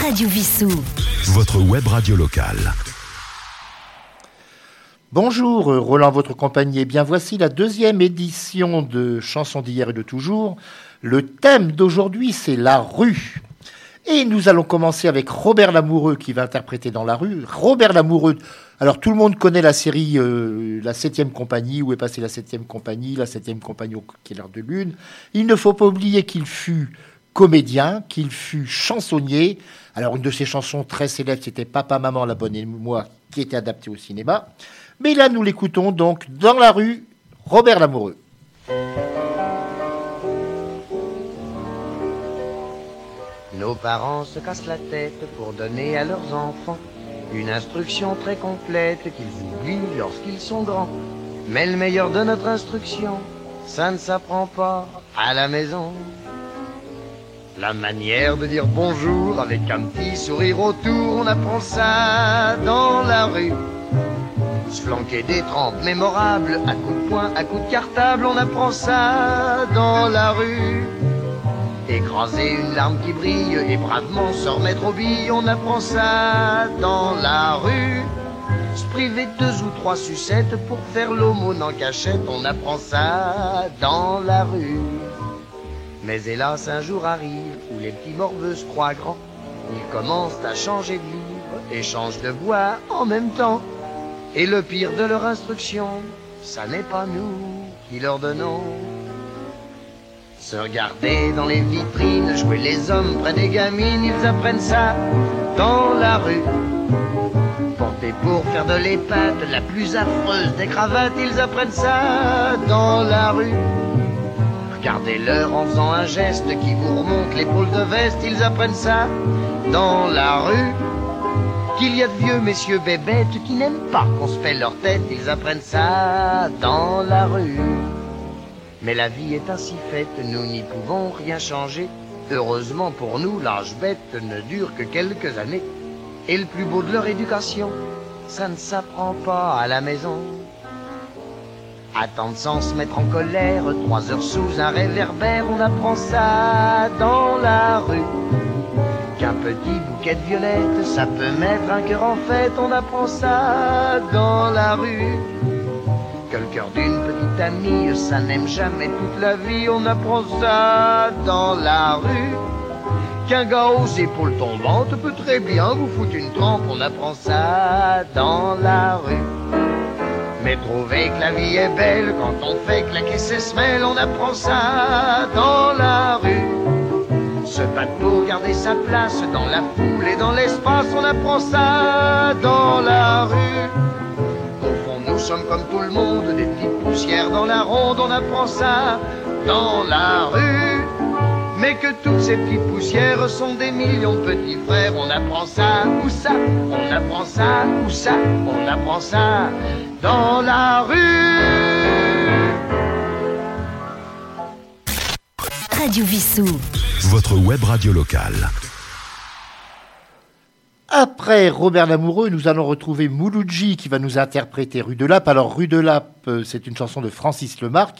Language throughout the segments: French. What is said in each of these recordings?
Radio Vissou. Votre web radio locale. Bonjour, euh, Roland, votre compagnie. Eh bien, voici la deuxième édition de Chansons d'hier et de toujours. Le thème d'aujourd'hui, c'est la rue. Et nous allons commencer avec Robert Lamoureux qui va interpréter dans la rue. Robert Lamoureux, alors tout le monde connaît la série euh, La Septième Compagnie, où est passée la Septième Compagnie, la Septième Compagnie au l'heure de lune. Il ne faut pas oublier qu'il fut comédien, qu'il fut chansonnier. Alors une de ses chansons très célèbres, c'était Papa, Maman, la bonne et moi, qui était adaptée au cinéma. Mais là, nous l'écoutons donc dans la rue, Robert Lamoureux. Nos parents se cassent la tête pour donner à leurs enfants une instruction très complète qu'ils oublient lorsqu'ils sont grands. Mais le meilleur de notre instruction, ça ne s'apprend pas à la maison. La manière de dire bonjour avec un petit sourire autour, on apprend ça dans la rue. Se flanquer des trempes mémorables, à coups de poing, à coups de cartable, on apprend ça dans la rue. Écraser une larme qui brille et bravement se remettre au billes, on apprend ça dans la rue. Se priver deux ou trois sucettes pour faire l'aumône en cachette, on apprend ça dans la rue. Mais hélas, un jour arrive où les petits morveux se croient grands. Ils commencent à changer de livre et changent de voix en même temps. Et le pire de leur instruction, ça n'est pas nous qui leur donnons. Se regarder dans les vitrines, jouer les hommes près des gamines, ils apprennent ça dans la rue. Porter pour faire de l'épate la plus affreuse des cravates, ils apprennent ça dans la rue. Regardez-leur en faisant un geste qui vous remonte l'épaule de veste, ils apprennent ça dans la rue qu'il y a de vieux messieurs bébêtes qui n'aiment pas qu'on se fait leur tête, ils apprennent ça dans la rue. Mais la vie est ainsi faite, nous n'y pouvons rien changer. Heureusement pour nous, l'âge bête ne dure que quelques années. Et le plus beau de leur éducation, ça ne s'apprend pas à la maison. Attendre sans se mettre en colère, trois heures sous un réverbère, on apprend ça dans la rue qu'un petit bouquet de violettes, ça peut mettre un cœur en fête, on apprend ça dans la rue. Que le cœur d'une petite amie, ça n'aime jamais toute la vie, on apprend ça dans la rue. Qu'un gars aux épaules tombantes peut très bien vous foutre une trempe, on apprend ça dans la rue. Mais trouver que la vie est belle quand on fait claquer ses semelles, on apprend ça dans la rue. Se battre pour garder sa place dans la foule et dans l'espace, on apprend ça dans la rue. Au fond, nous sommes comme tout le monde, des petites poussières dans la ronde, on apprend ça dans la rue. Mais que toutes ces petites poussières sont des millions de petits frères, on apprend ça, où ça, on apprend ça, où ça, on apprend ça dans la rue. Radio Vissou. Votre web radio locale. Après Robert Lamoureux, nous allons retrouver Mouloudji qui va nous interpréter Rue de Lappe. Alors, Rue de Lappe, euh, c'est une chanson de Francis Lemarque.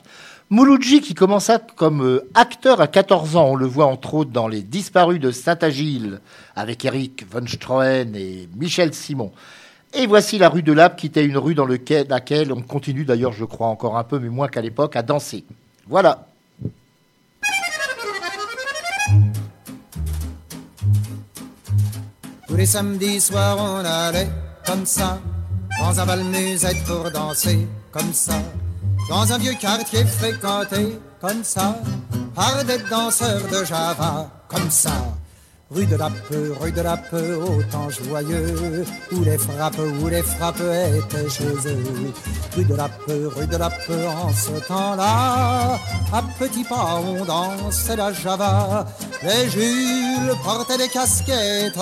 Mouloudji qui commença comme euh, acteur à 14 ans. On le voit entre autres dans Les Disparus de Saint-Agile avec Eric von Strohen et Michel Simon. Et voici la rue de Lappe qui était une rue dans laquelle on continue d'ailleurs, je crois, encore un peu, mais moins qu'à l'époque, à danser. Voilà. Tous les samedis soirs, on allait comme ça, dans un bal musette pour danser comme ça, dans un vieux quartier fréquenté comme ça, par des danseurs de Java comme ça. Rue de la Peu, rue de la Peu, au temps joyeux, où les frappes, où les frappes étaient chez. Rue de la Peu, rue de la Peu, en ce temps-là, à petits pas on dansait la Java. Les Jules portaient des casquettes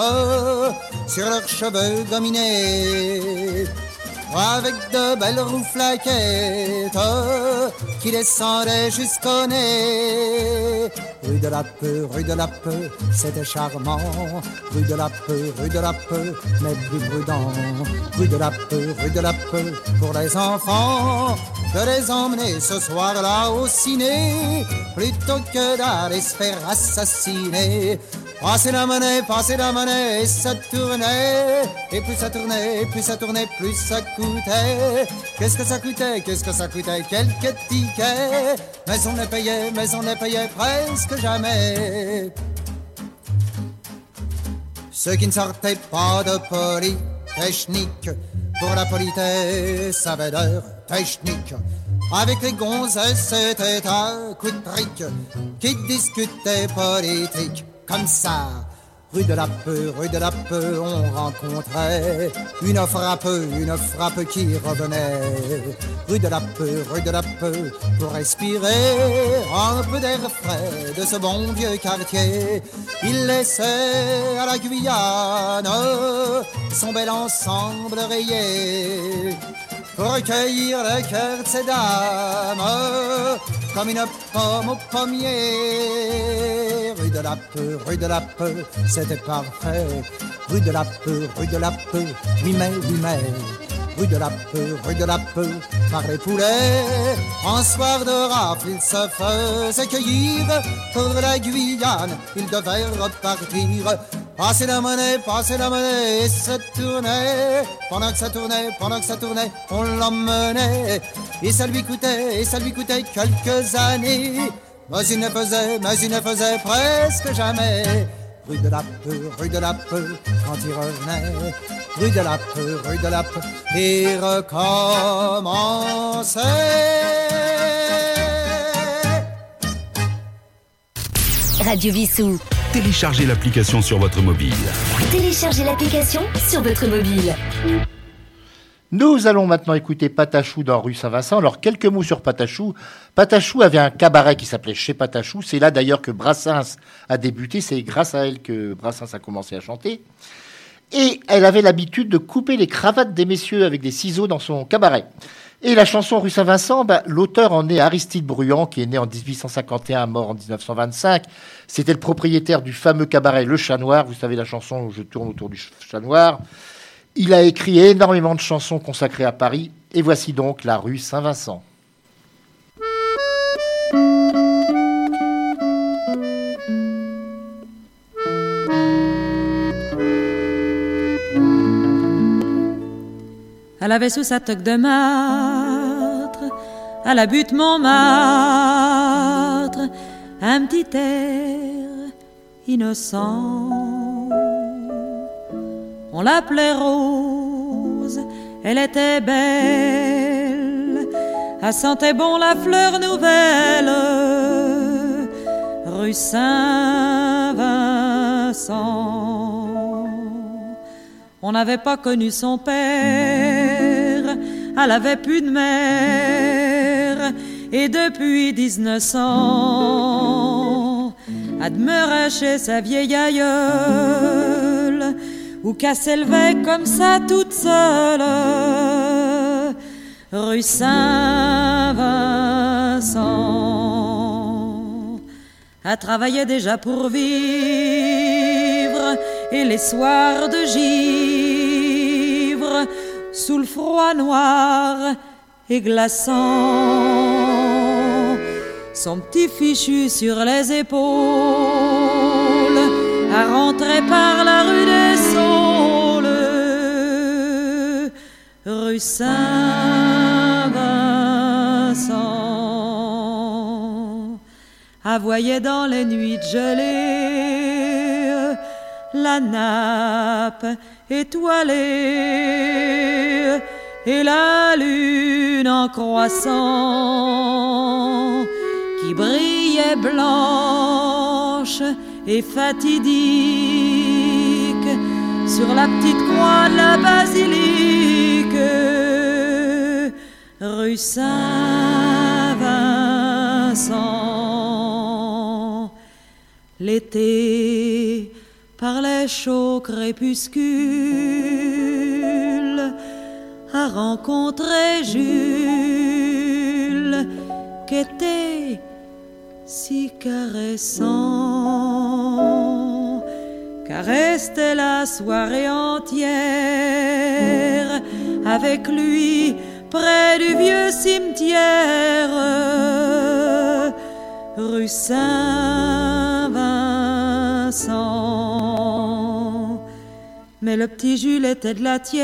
sur leurs cheveux dominés. Avec de belles rouflaquettes qui descendaient jusqu'au nez. Rue de la Peu, rue de la Peu, c'était charmant. Rue de la Peu, rue de la Peu, mais plus prudent. Rue de la Peu, rue de la Peu, pour les enfants, de les emmener ce soir-là au ciné, plutôt que d'aller se faire assassiner. Passez la monnaie, passez la monnaie, et ça tournait. Et plus ça tournait, plus ça tournait, plus ça coûtait. Qu'est-ce que ça coûtait, qu'est-ce que ça coûtait, quelques tickets. Mais on les payait, mais on les payait presque jamais. Ceux qui ne sortaient pas de polytechnique, pour la politesse avait d'heure technique. Avec les gonzesses, c'était un coup de trick qui discutait politique? Comme ça. Rue de la Peu, rue de la Peu, on rencontrait une frappe, une frappe qui revenait. Rue de la Peu, rue de la Peu, pour respirer un peu d'air frais de ce bon vieux quartier. Il laissait à la Guyane son bel ensemble rayé pour recueillir le cœur de ces dames comme une pomme au pommier. Rue de la Peu, rue de la Peu, c'était parfait. Rue de la Peu, rue de la Peu, oui mais, oui mais. Rue de la Peu, rue de la Peu, par les poulets. En soir de rafle, il se faisait cueillir. Pour la Guyane, il devait repartir. Passez la monnaie, passez la monnaie, et ça tournait. Pendant que ça tournait, pendant que ça tournait, on l'emmenait. Et ça lui coûtait, et ça lui coûtait quelques années. Mais il ne faisait, mais il ne faisait presque jamais. Rue de la Peu, rue de la Peu, quand il revenait. Rue de la Peu, rue de la Peu, et recommençait. Radio Vissou. Téléchargez l'application sur votre mobile. Téléchargez l'application sur votre mobile. Nous allons maintenant écouter Patachou dans rue Saint-Vincent. Alors, quelques mots sur Patachou. Patachou avait un cabaret qui s'appelait Chez Patachou. C'est là d'ailleurs que Brassens a débuté. C'est grâce à elle que Brassens a commencé à chanter. Et elle avait l'habitude de couper les cravates des messieurs avec des ciseaux dans son cabaret. Et la chanson Rue Saint-Vincent, bah, l'auteur en est Aristide Bruand, qui est né en 1851, mort en 1925. C'était le propriétaire du fameux cabaret Le Chat Noir. Vous savez la chanson où je tourne autour du Chat Noir. Il a écrit énormément de chansons consacrées à Paris. Et voici donc la rue Saint-Vincent. Elle avait sous sa toque de martre, à la butte Montmartre, un petit air innocent. On l'appelait Rose, elle était belle, elle sentait bon la fleur nouvelle, rue Saint-Vincent. On n'avait pas connu son père, elle avait plus de mère, et depuis 1900, elle demeurait chez sa vieille aïeule, où qu'elle s'élevait comme ça toute seule, rue Saint-Vincent. Elle travaillait déjà pour vivre et les soirs de givre sous le froid noir et glaçant. Son petit fichu sur les épaules à rentrer par la rue des Saint-Vincent. À voyait dans les nuits de gelée la nappe étoilée et la lune en croissant qui brillait blanche et fatidique sur la petite croix de la basilique. Rue Saint-Vincent. L'été par les chauds crépuscules a rencontré Jules qui était si caressant car restait la soirée entière avec lui près du vieux cimetière rue Saint-Vincent. Mais le petit Jules était de la tierce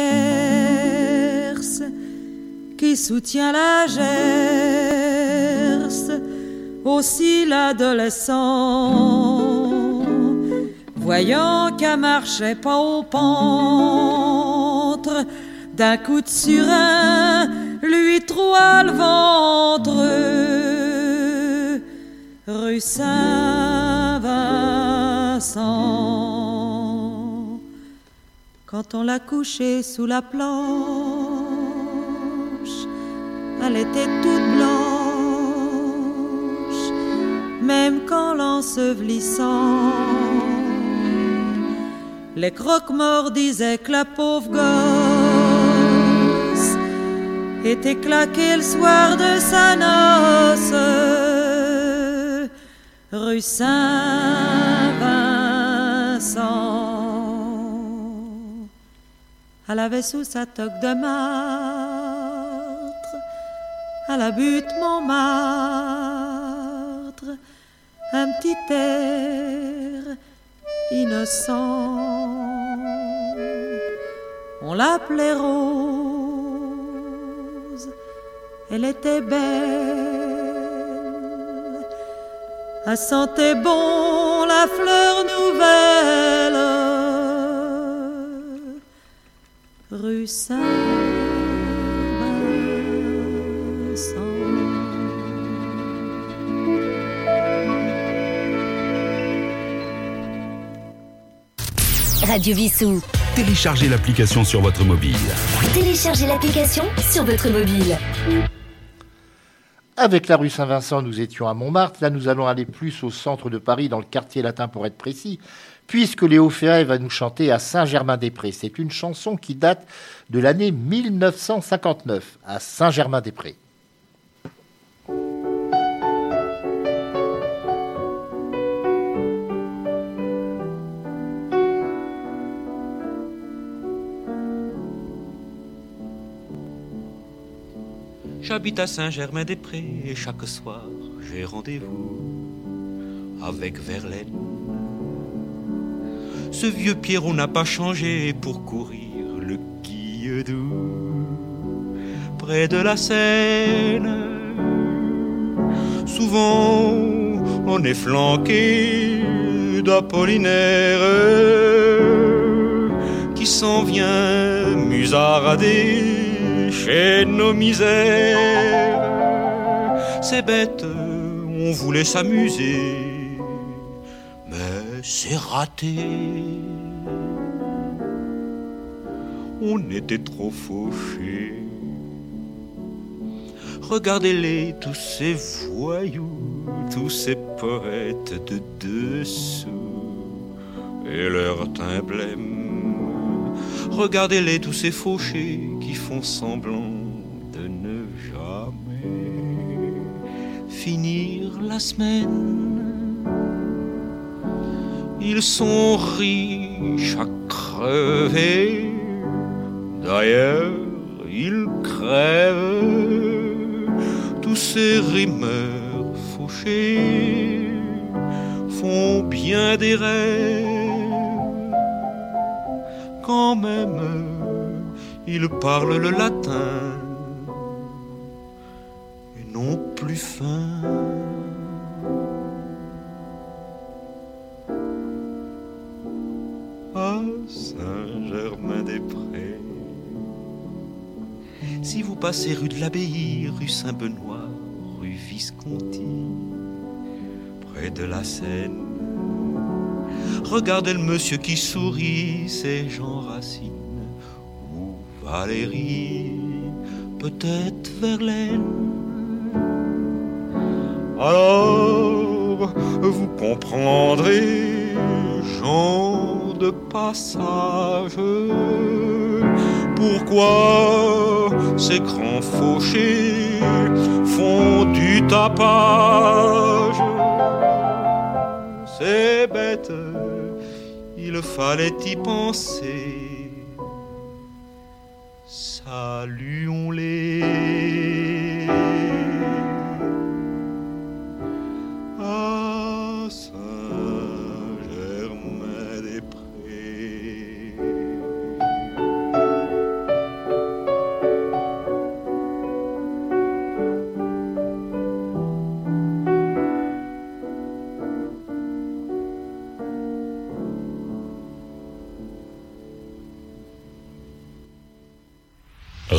qui soutient la gerce, aussi l'adolescent. Voyant qu'elle marchait pas au pentre, d'un coup de surin, lui troua le ventre. Rue Saint-Vincent. Quand on l'a couchée sous la planche, elle était toute blanche, même quand l'ensevelissant, les croque-morts disaient que la pauvre gosse était claquée le soir de sa noce, rue Saint-Vincent. Elle avait sous sa toque de martre, à la butte Montmartre, un petit air innocent. On l'appelait Rose, elle était belle. Elle sentait bon la fleur nouvelle. Rue Saint-Vincent. Radio. Téléchargez l'application sur votre mobile. Téléchargez l'application sur votre mobile. Avec la rue Saint-Vincent, nous étions à Montmartre. Là, nous allons aller plus au centre de Paris, dans le quartier latin pour être précis, puisque Léo Ferré va nous chanter à Saint-Germain-des-Prés. C'est une chanson qui date de l'année 1959, à Saint-Germain-des-Prés. J'habite à Saint-Germain-des-Prés et chaque soir j'ai rendez-vous avec Verlaine. Ce vieux Pierrot n'a pas changé pour courir le Guilledou près de la Seine. Souvent on est flanqué d'Apollinaire qui s'en vient musarader chez nos misères. C'est bête, on voulait s'amuser, mais c'est raté. On était trop fauchés. Regardez-les, tous ces voyous, tous ces poètes de dessous, et leur teint blême. Regardez-les, tous ces fauchés qui font semblant de ne jamais finir la semaine. Ils sont riches à crever, d'ailleurs ils crèvent, tous ces rimeurs fauchés font bien des rêves même ils parlent le latin et non plus fin. À Saint-Germain-des-Prés, si vous passez rue de l'Abbaye, rue Saint-Benoît, rue Visconti, près de la Seine, Regardez le monsieur qui sourit, c'est Jean Racine ou Valérie, peut-être Verlaine. Alors vous comprendrez, gens de passage, pourquoi ces grands fauchés font du tapage. C'est bête il fallait y penser. Saluons-les.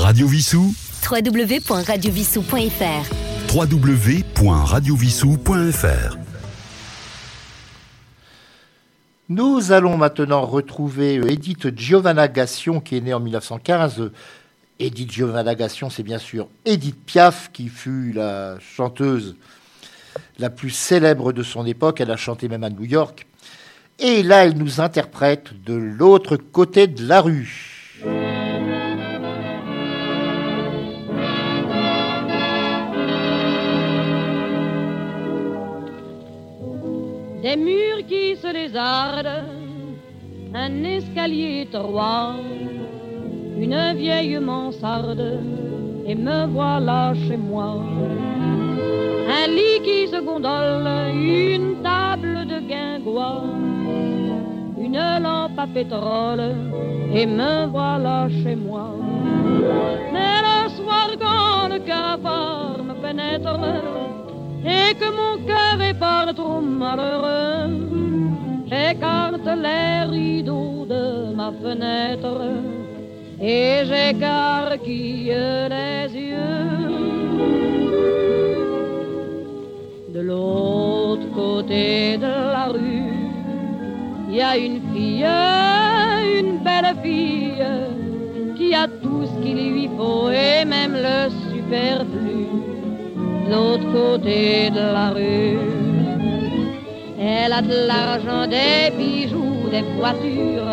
Radio Vissou www.radiovissou.fr www.radiovissou.fr Nous allons maintenant retrouver euh, Edith Giovanna Gassion, qui est née en 1915. Edith Giovanna Gassion, c'est bien sûr Edith Piaf, qui fut la chanteuse la plus célèbre de son époque. Elle a chanté même à New York. Et là, elle nous interprète de l'autre côté de la rue. Des murs qui se lézardent, un escalier étroit, une vieille mansarde, et me voilà chez moi. Un lit qui se gondole, une table de guingois, une lampe à pétrole, et me voilà chez moi. Mais le soir, quand le cafard me pénètre, et que mon cœur est par trop malheureux, j'écarte les rideaux de ma fenêtre et j'écarquille les yeux. De l'autre côté de la rue, il y a une fille, une belle fille, qui a tout ce qu'il lui faut et même le superflu. De l'autre côté de la rue, elle a de l'argent, des bijoux, des voitures,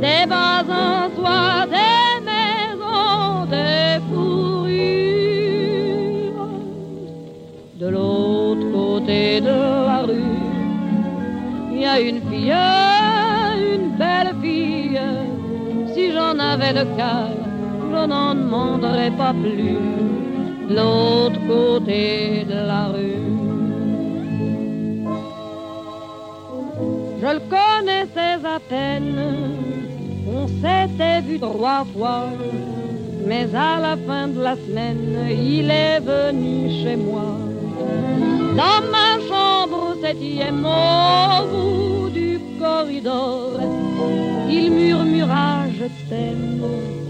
des vases en soie, des maisons, des fourrures. De l'autre côté de la rue, il y a une fille, une belle fille. Si j'en avais le cœur, je n'en demanderais pas plus. L'autre côté de la rue. Je le connaissais à peine, on s'était vu trois fois, mais à la fin de la semaine, il est venu chez moi. Dans ma chambre septième au bout du corridor, il murmura je t'aime.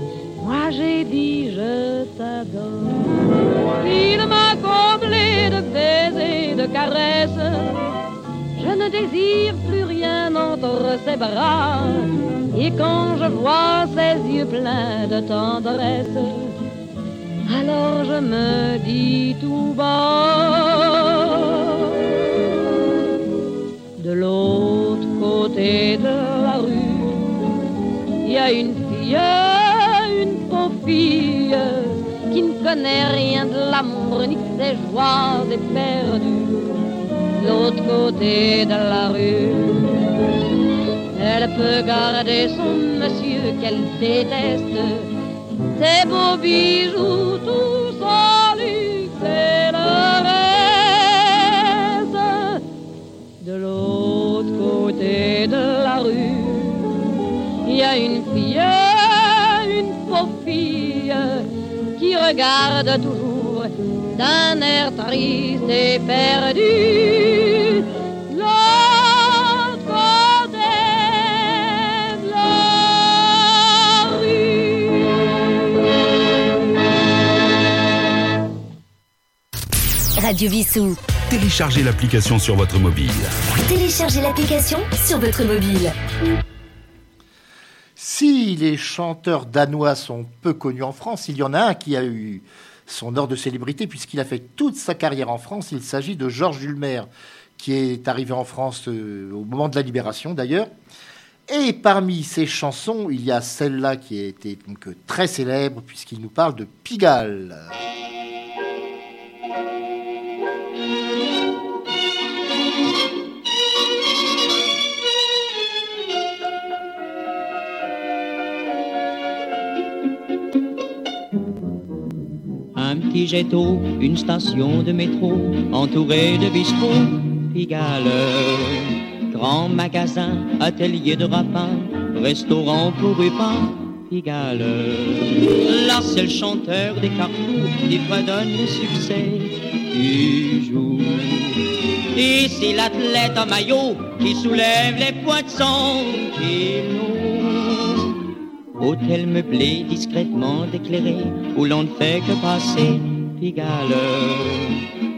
J'ai dit je t'adore. Il m'a comblé de baisers, de caresses. Je ne désire plus rien entre ses bras. Et quand je vois ses yeux pleins de tendresse, alors je me dis tout bas. De l'autre côté de la rue, il y a une fille, connaît rien de l'amour ni de ses joies éperdues de l'autre côté de la rue. Elle peut garder son monsieur qu'elle déteste, ses beaux bijoux, tout son luxe. De l'autre côté de la rue, il y a une fille, une pauvre fille, qui regarde toujours d'un air triste et perdu. L'autre côté de la rue. Radio Vissou. Téléchargez l'application sur votre mobile. Téléchargez l'application sur votre mobile. Les chanteurs danois sont peu connus en France, il y en a un qui a eu son heure de célébrité puisqu'il a fait toute sa carrière en France. Il s'agit de Georges Julmer, qui est arrivé en France euh, au moment de la libération d'ailleurs. Et parmi ses chansons, il y a celle-là qui a été donc euh, très célèbre puisqu'il nous parle de Pigalle. Une station de métro, entourée de bistrots, Pigalle. Grand magasin, atelier de rapin, restaurant pour Rupin, Pigalle. Là, c'est le chanteur des carrefours qui fredonne le succès du jour. Ici, l'athlète en maillot qui soulève les poids de. Hôtel meublé discrètement éclairé, où l'on ne fait que passer Pigalle.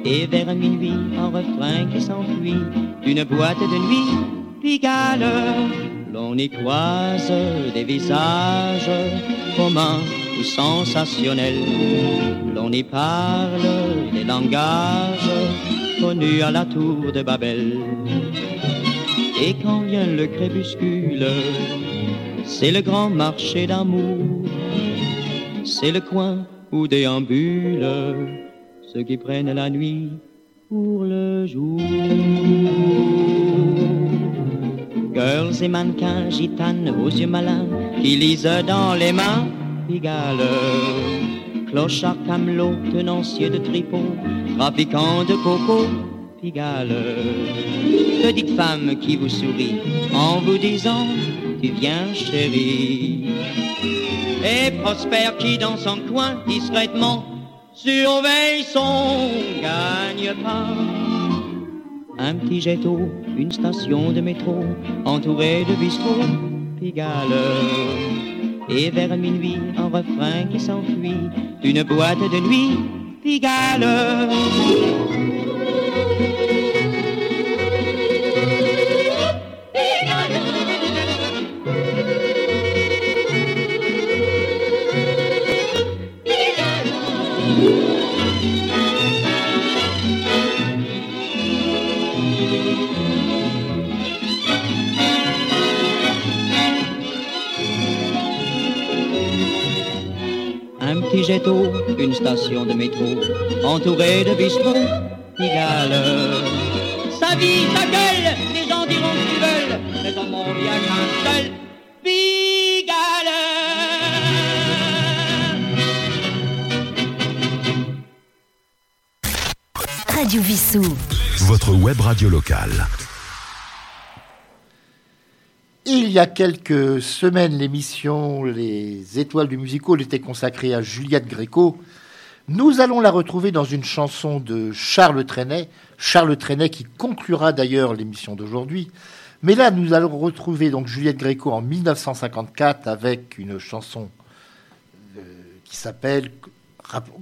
Et vers minuit, un refrain qui s'enfuit d'une boîte de nuit, Pigalle. L'on y croise des visages communs ou sensationnels. L'on y parle des langages connus à la tour de Babel. Et quand vient le crépuscule, c'est le grand marché d'amour, c'est le coin où déambulent ceux qui prennent la nuit pour le jour. Girls et mannequins, gitanes aux yeux malins, qui lisent dans les mains Pigalle. Clochard camelot, tenancier de tripot, trafiquant de coco, Pigalle. Petite femme qui vous sourit en vous disant Tu viens chérie. Et Prosper qui dans son coin discrètement surveille son gagne-pain. Un petit jet une station de métro, entourée de bistrots, Pigalle. Et vers minuit, un refrain qui s'enfuit d'une boîte de nuit, Pigalle. Station de métro, entourée de bistrots, Pigalle. Sa vie, sa gueule, les gens diront ce qu'ils veulent, mais il n'y a qu'un seul, Pigalle. Radio Vissou. Votre web radio locale. Il y a quelques semaines, l'émission Les Étoiles du Musical était consacrée à Juliette Gréco. Nous allons la retrouver dans une chanson de Charles Trenet, Charles Trenet qui conclura d'ailleurs l'émission d'aujourd'hui. Mais là, nous allons retrouver donc Juliette Gréco en 1954 avec une chanson euh, qui s'appelle,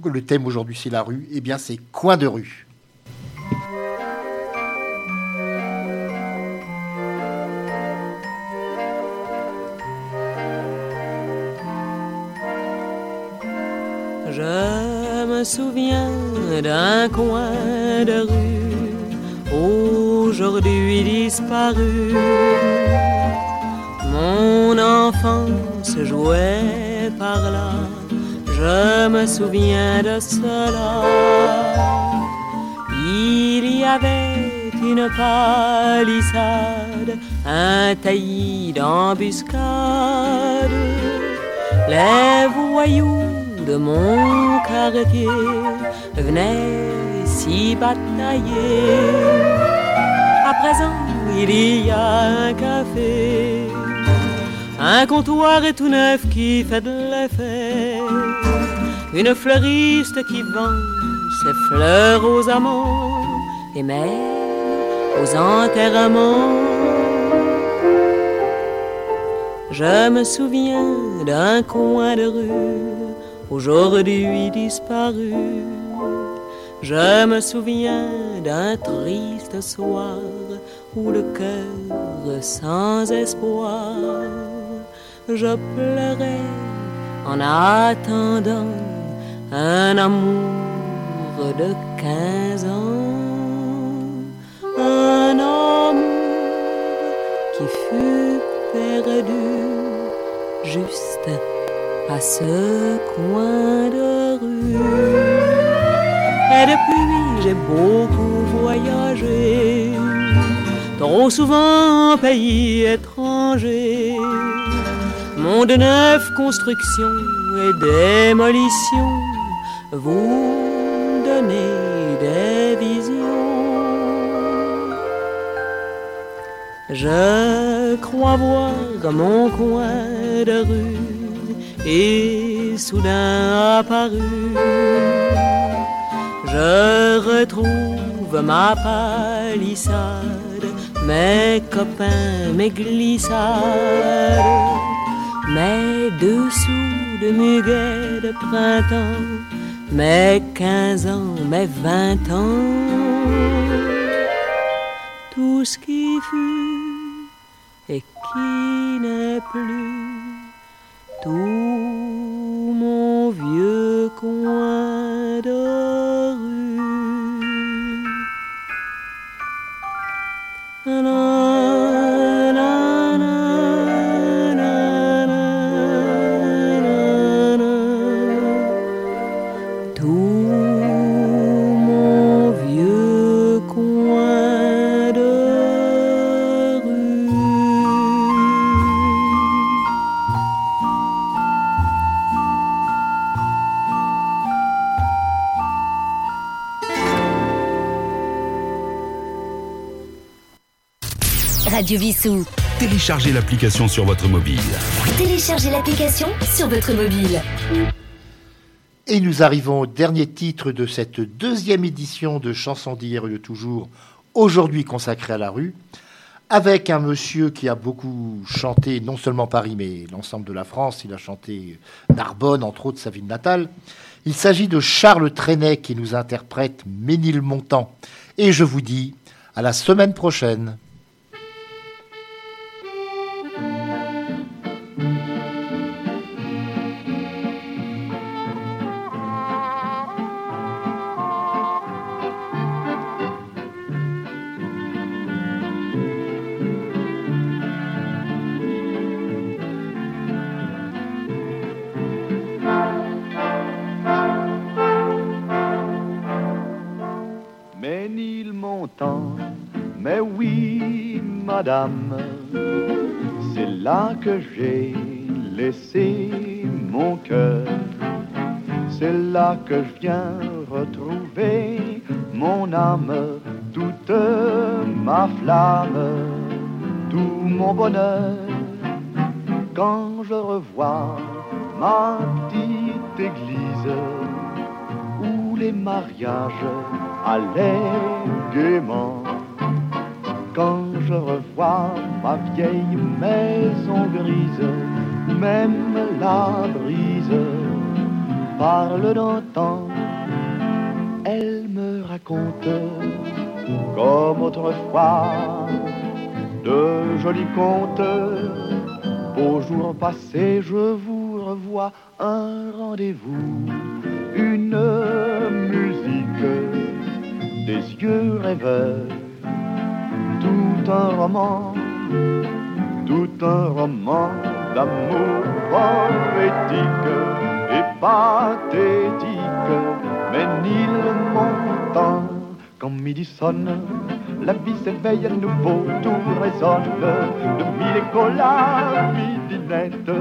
le thème aujourd'hui c'est la rue, et bien c'est Coin de rue. Me souviens d'un coin de rue aujourd'hui disparu. Mon enfance jouait par là, je me souviens de cela. Il y avait une palissade, un taillis d'embuscade. Les voyous de mon quartier venaient s'y batailler. À présent, il y a un café, un comptoir est tout neuf qui fait de l'effet, une fleuriste qui vend ses fleurs aux amants et même aux enterrements. Je me souviens d'un coin de rue aujourd'hui disparu. Je me souviens d'un triste soir où le cœur sans espoir, je pleurais en attendant un amour de quinze ans, un amour qui fut perdu juste à ce coin de rue. Et depuis, j'ai beaucoup voyagé, trop souvent en pays étranger. Monde neuf, construction et démolition, vous donnez des visions. Je crois voir mon coin de rue et soudain apparu. Je retrouve ma palissade, mes copains, mes glissades. mes dessous de muguet de printemps, mes quinze ans, mes vingt ans, tout ce qui fut et qui n'est plus, tout Radio Vissou. Téléchargez l'application sur votre mobile. Téléchargez l'application sur votre mobile. Et nous arrivons au dernier titre de cette deuxième édition de Chansons d'hier et de toujours, aujourd'hui consacrée à la rue, avec un monsieur qui a beaucoup chanté, non seulement Paris, mais l'ensemble de la France. Il a chanté Narbonne, entre autres, sa ville natale. Il s'agit de Charles Trenet qui nous interprète Ménilmontant. Et je vous dis à la semaine prochaine. Madame, c'est là que j'ai laissé mon cœur. C'est là que je viens retrouver mon âme, toute ma flamme, tout mon bonheur. Quand je revois ma petite église où les mariages allaient gaiement. Quand je revois ma vieille maison grise, même la brise parle d'antan. Elle me raconte comme autrefois de jolis contes. Beaux jours passés, je vous revois un rendez-vous, une musique, des yeux rêveurs, tout un roman, tout un roman d'amour poétique et pathétique, mais il montant quand midi sonne. La vie s'éveille à nouveau, tout résonne. De mille écoles à midinette,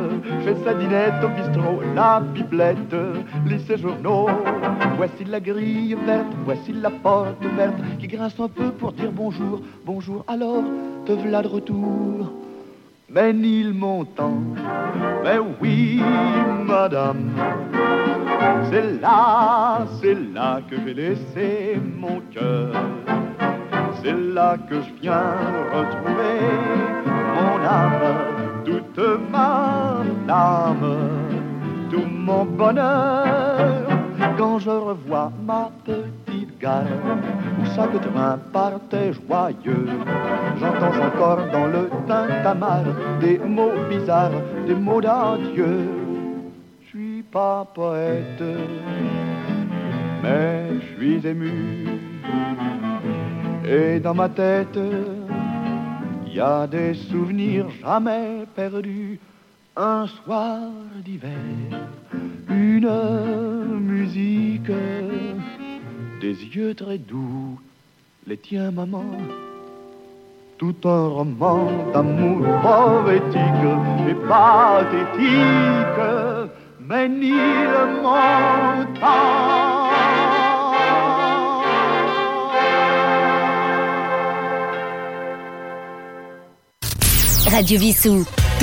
fais sa dinette au bistrot, la biblette, lis ses journaux. Voici la grille verte, voici la porte ouverte qui grince un peu pour dire bonjour, bonjour. Alors te voilà de retour. Ménilmontant, mais oui, madame. C'est là, c'est là que j'ai laissé mon cœur. C'est là que je viens retrouver mon âme, toute ma âme, tout mon bonheur. Quand je revois ma petite gare, où chaque train partait joyeux, j'entends encore dans le tintamarre des mots bizarres, des mots d'adieu. Je suis pas poète, mais je suis ému. Et dans ma tête, il y a des souvenirs jamais perdus. Un soir d'hiver, une musique, des yeux très doux, les tiens maman. Tout un roman d'amour poétique et pathétique, mais ni le Radio Vissou.